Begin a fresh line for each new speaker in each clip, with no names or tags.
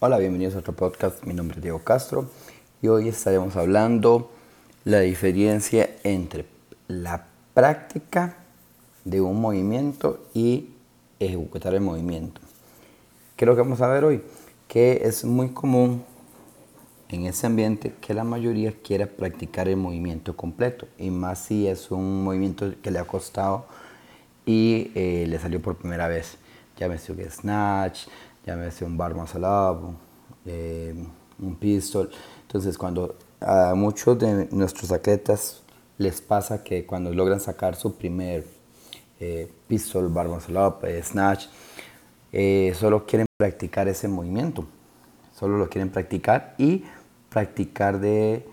Hola, bienvenidos a otro podcast. Mi nombre es Diego Castro y hoy estaremos hablando la diferencia entre la práctica de un movimiento y ejecutar el movimiento. ¿Qué es lo que vamos a ver hoy? Que es muy común en ese ambiente que la mayoría quiera practicar el movimiento completo y más si es un movimiento que le ha costado y eh, le salió por primera vez. Llámese un snatch, llámese un bar muscle up, eh, un pistol. Entonces cuando a muchos de nuestros atletas les pasa que cuando logran sacar su primer eh, pistol, bar muscle up, snatch, solo quieren practicar ese movimiento. Solo lo quieren practicar y practicar de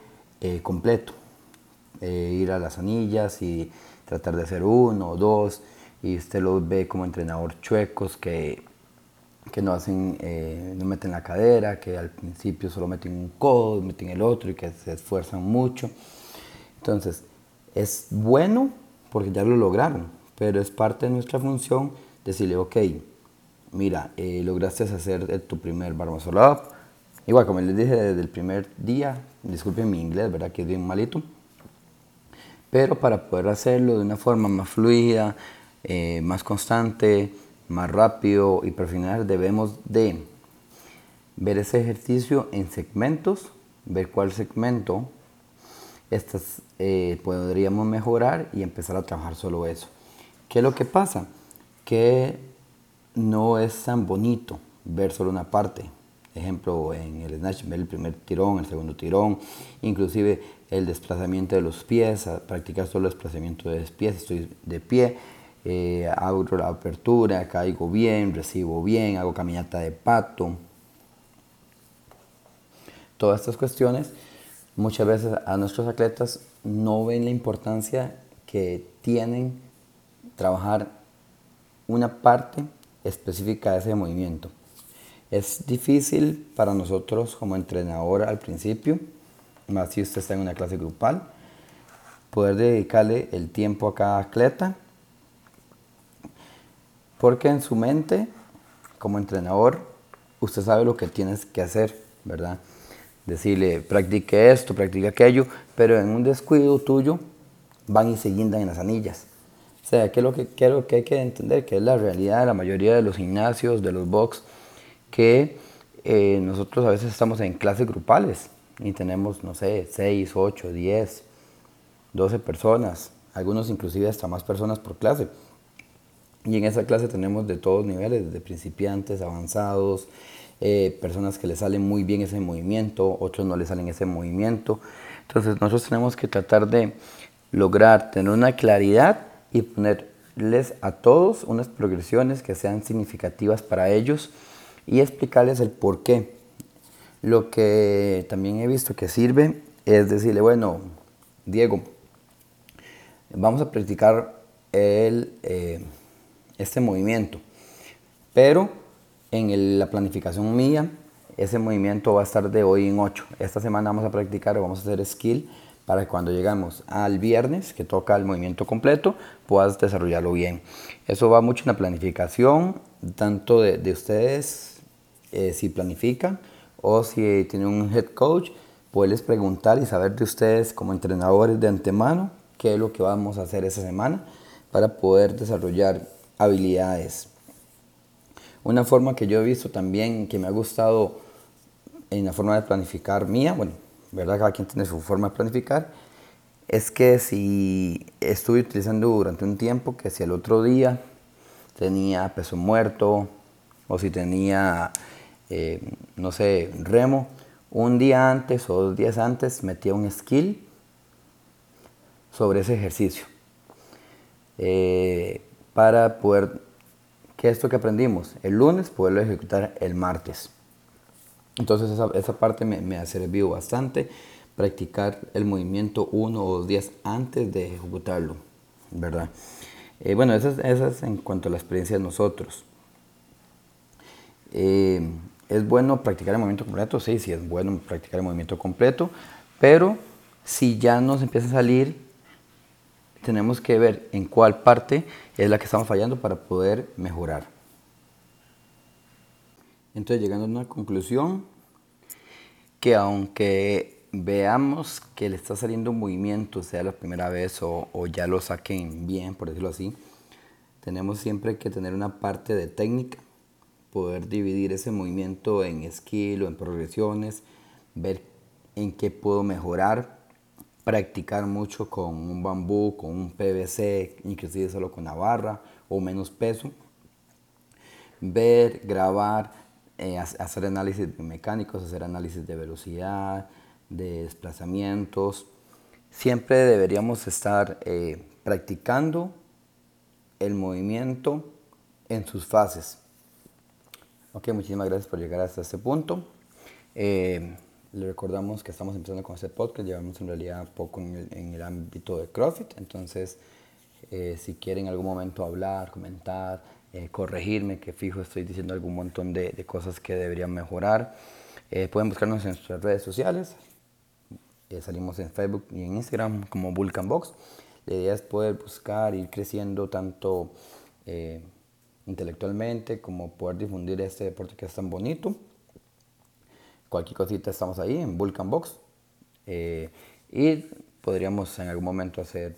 eh, completo, eh, ir a las anillas y tratar de hacer uno o dos, y usted los ve como entrenador chuecos que, que no hacen, eh, no meten la cadera, que al principio solo meten un codo, meten el otro y que se esfuerzan mucho. Entonces, es bueno porque ya lo lograron, pero es parte de nuestra función decirle, ok, mira, lograste hacer tu primer bar muscle up, Igual, como les dije desde el primer día, disculpen mi inglés, ¿verdad? Que es bien malito. Pero para poder hacerlo de una forma más fluida, eh, más constante, más rápido y profesional, debemos de ver ese ejercicio en segmentos, ver cuál segmento estas, eh, podríamos mejorar y empezar a trabajar solo eso. ¿Qué es lo que pasa? Que no es tan bonito ver solo una parte ejemplo, en el snatch, ver el primer tirón, el segundo tirón, inclusive el desplazamiento de los pies, practicar solo el desplazamiento de los pies, estoy de pie, eh, hago la apertura, caigo bien, recibo bien, hago caminata de pato. Todas estas cuestiones, muchas veces a nuestros atletas no ven la importancia que tienen trabajar una parte específica de ese movimiento. Es difícil para nosotros como entrenador al principio, más si usted está en una clase grupal, poder dedicarle el tiempo a cada atleta, porque en su mente, como entrenador, usted sabe lo que tienes que hacer, ¿verdad? Decirle, practique esto, practique aquello, pero en un descuido tuyo van y se guindan en las anillas. O sea, que es lo que quiero que hay que entender, que es la realidad de la mayoría de los gimnasios, de los box, que eh, nosotros a veces estamos en clases grupales y tenemos, no sé, 6, 8, 10, 12 personas, algunos inclusive hasta más personas por clase. Y en esa clase tenemos de todos niveles, de principiantes, avanzados, eh, personas que le salen muy bien ese movimiento, otros no le salen ese movimiento. Entonces nosotros tenemos que tratar de lograr tener una claridad y ponerles a todos unas progresiones que sean significativas para ellos y explicarles el por qué. Lo que también he visto que sirve es decirle, bueno, Diego, vamos a practicar el, eh, este movimiento, pero en la planificación mía, ese movimiento va a estar de hoy en 8. Esta semana vamos a practicar, vamos a hacer skill para que cuando llegamos al viernes, que toca el movimiento completo, puedas desarrollarlo bien. Eso va mucho en la planificación, tanto de, de ustedes eh, si planifican o si tienen un head coach, poderles preguntar y saber de ustedes como entrenadores de antemano qué es lo que vamos a hacer esa semana para poder desarrollar habilidades. Una forma que yo he visto también que me ha gustado en la forma de planificar mía, bueno, verdad cada quien tiene su forma de planificar, es que si estuve utilizando durante un tiempo que si el otro día tenía peso muerto o si tenía eh, no sé, remo, un día antes o dos días antes metía un skill sobre ese ejercicio. Eh, para poder, que esto que aprendimos el lunes, poderlo ejecutar el martes. Entonces esa, parte me, ha servido bastante, practicar el movimiento uno o dos días antes de ejecutarlo, ¿verdad? Eh, bueno, eso es, en cuanto a la experiencia de nosotros. ¿Es bueno practicar el movimiento completo? Sí, sí es bueno practicar el movimiento completo, pero si ya nos empieza a salir, tenemos que ver en cuál parte es la que estamos fallando para poder mejorar. Entonces, llegando a una conclusión, que aunque veamos que le está saliendo un movimiento, sea la primera vez o, o ya lo saquen bien, por decirlo así, tenemos siempre que tener una parte de técnica, poder dividir ese movimiento en skill o en progresiones, ver en qué puedo mejorar, practicar mucho con un bambú, con un PVC, inclusive solo con la barra o menos peso, ver, grabar, eh, hacer análisis mecánicos, hacer análisis de velocidad, de desplazamientos. Siempre deberíamos estar eh, practicando el movimiento en sus fases. Ok, muchísimas gracias por llegar hasta este punto. Eh, le recordamos que estamos empezando con este podcast, llevamos en realidad poco en el, ámbito de CrossFit, entonces eh, si quieren en algún momento hablar, comentar, eh, corregirme, que fijo estoy diciendo algún montón de, de cosas que deberían mejorar, pueden buscarnos en nuestras redes sociales, salimos en Facebook y en Instagram como Vulcan Box. La idea es poder buscar, ir creciendo tanto intelectualmente, como poder difundir este deporte que es tan bonito. Cualquier cosita estamos ahí en Vulcan Box. Eh, y podríamos en algún momento hacer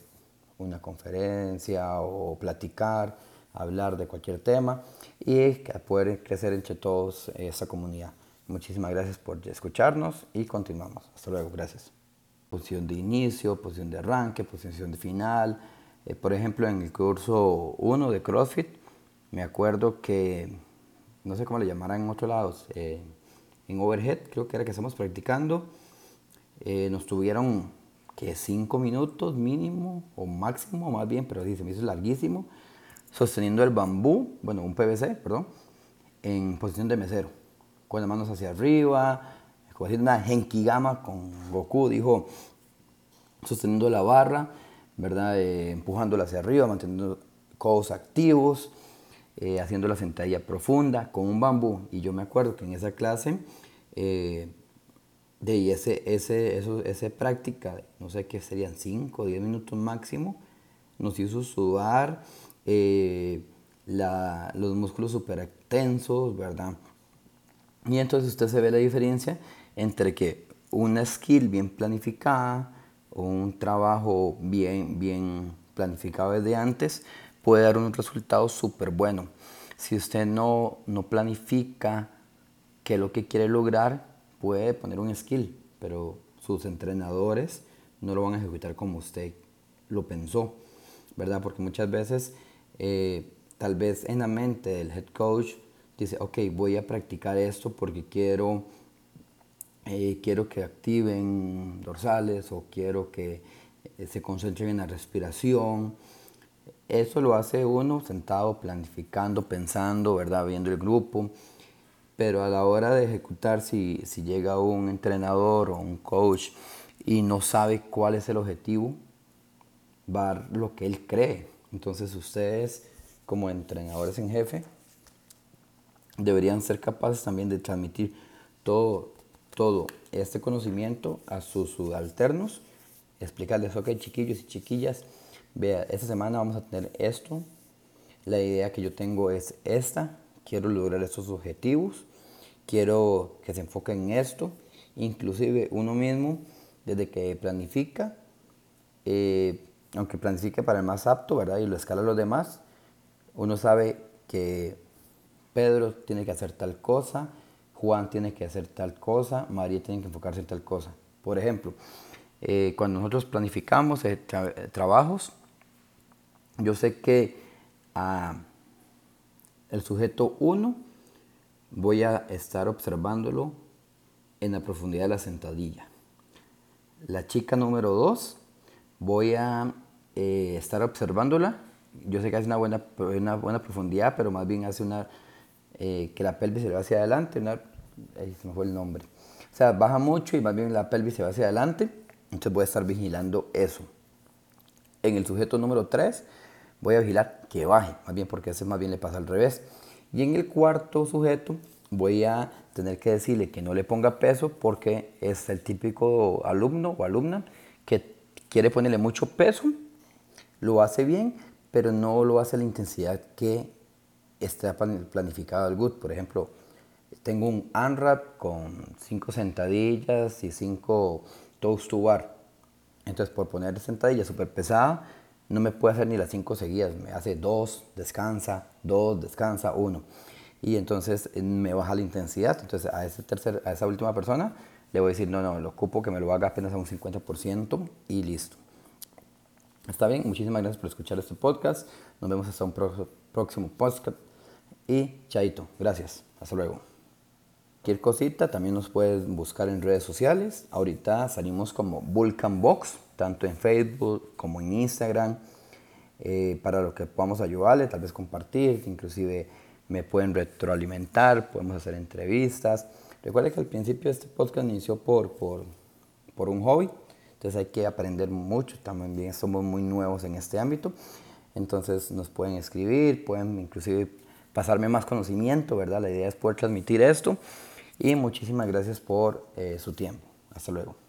una conferencia o platicar, hablar de cualquier tema y poder crecer entre todos esa comunidad. Muchísimas gracias por escucharnos y continuamos. Hasta luego, gracias. Posición de inicio, posición de arranque, posición de final. Eh, por ejemplo, en el curso 1 de CrossFit, me acuerdo que, no sé cómo le llamarán en otros lados, eh, en overhead, creo que era que estamos practicando, eh, nos tuvieron que cinco minutos mínimo o máximo, más bien, pero sí, se me hizo larguísimo, sosteniendo el bambú, bueno, un PVC, perdón, en posición de mesero, con las manos hacia arriba, haciendo una genkigama con Goku, dijo, sosteniendo la barra, ¿verdad? Eh, empujándola hacia arriba, manteniendo codos activos, eh, haciendo la sentadilla profunda con un bambú. Y yo me acuerdo que en esa clase, eh, de ese, ese, eso, esa práctica, no sé qué serían 5 o 10 minutos máximo, nos hizo sudar eh, los músculos súper tensos, ¿verdad? Y entonces usted se ve la diferencia entre que una skill bien planificada o un trabajo bien, bien planificado desde antes puede dar un resultado súper bueno. Si usted no, no planifica qué es lo que quiere lograr, puede poner un skill, pero sus entrenadores no lo van a ejecutar como usted lo pensó, ¿verdad? Porque muchas veces, eh, tal vez en la mente del head coach, dice, ok, voy a practicar esto porque quiero, eh, quiero que activen dorsales o quiero que eh, se concentren en la respiración eso lo hace uno sentado, planificando, pensando, ¿verdad? Viendo el grupo. Pero a la hora de ejecutar, si, si llega un entrenador o un coach y no sabe cuál es el objetivo, va a lo que él cree. Entonces ustedes, como entrenadores en jefe, deberían ser capaces también de transmitir todo, todo este conocimiento a sus subalternos, explicarles, ok, chiquillos y chiquillas, vea, esta semana vamos a tener esto, la idea que yo tengo es esta, quiero lograr estos objetivos, quiero que se enfoque en esto, inclusive uno mismo, desde que planifica, eh, aunque planifique para el más apto, ¿verdad? Y lo escala a los demás, uno sabe que Pedro tiene que hacer tal cosa, Juan tiene que hacer tal cosa, María tiene que enfocarse en tal cosa. Por ejemplo, eh, cuando nosotros planificamos eh, trabajos, yo sé que a el sujeto 1 voy a estar observándolo en la profundidad de la sentadilla. La chica número 2 voy a eh, estar observándola. Yo sé que hace una buena, una buena profundidad, pero más bien hace una eh, que la pelvis se va hacia adelante. ahí se me fue el nombre. O sea, baja mucho y más bien la pelvis se va hacia adelante. Entonces voy a estar vigilando eso. En el sujeto número 3 voy a vigilar que baje, más bien porque ese más bien le pasa al revés. Y en el cuarto sujeto voy a tener que decirle que no le ponga peso porque es el típico alumno o alumna que quiere ponerle mucho peso, lo hace bien, pero no lo hace a la intensidad que está planificado el GUT. Por ejemplo, tengo un unwrap con 5 sentadillas y 5 toast to bar. Entonces, por poner sentadilla súper pesada, no me puede hacer ni las 5 seguidas. Me hace 2, descansa, 2, descansa, 1. Y entonces eh, me baja la intensidad. Entonces, a, ese tercer, a esa última persona le voy a decir, no, no, lo ocupo que me lo haga apenas a un 50% y listo. Está bien, muchísimas gracias por escuchar este podcast. Nos vemos hasta un próximo podcast. Y chaito, gracias. Hasta luego. Cualquier cosita también nos puedes buscar en redes sociales. Ahorita salimos como Vulcan Box, tanto en Facebook como en Instagram, eh, para lo que podamos ayudarle, tal vez compartir, inclusive me pueden retroalimentar, podemos hacer entrevistas. Recuerda que al principio este podcast inició por, por, por un hobby, entonces hay que aprender mucho, también somos muy nuevos en este ámbito, entonces nos pueden escribir, pueden inclusive pasarme más conocimiento, ¿verdad? La idea es poder transmitir esto y muchísimas gracias por eh, su tiempo. Hasta luego.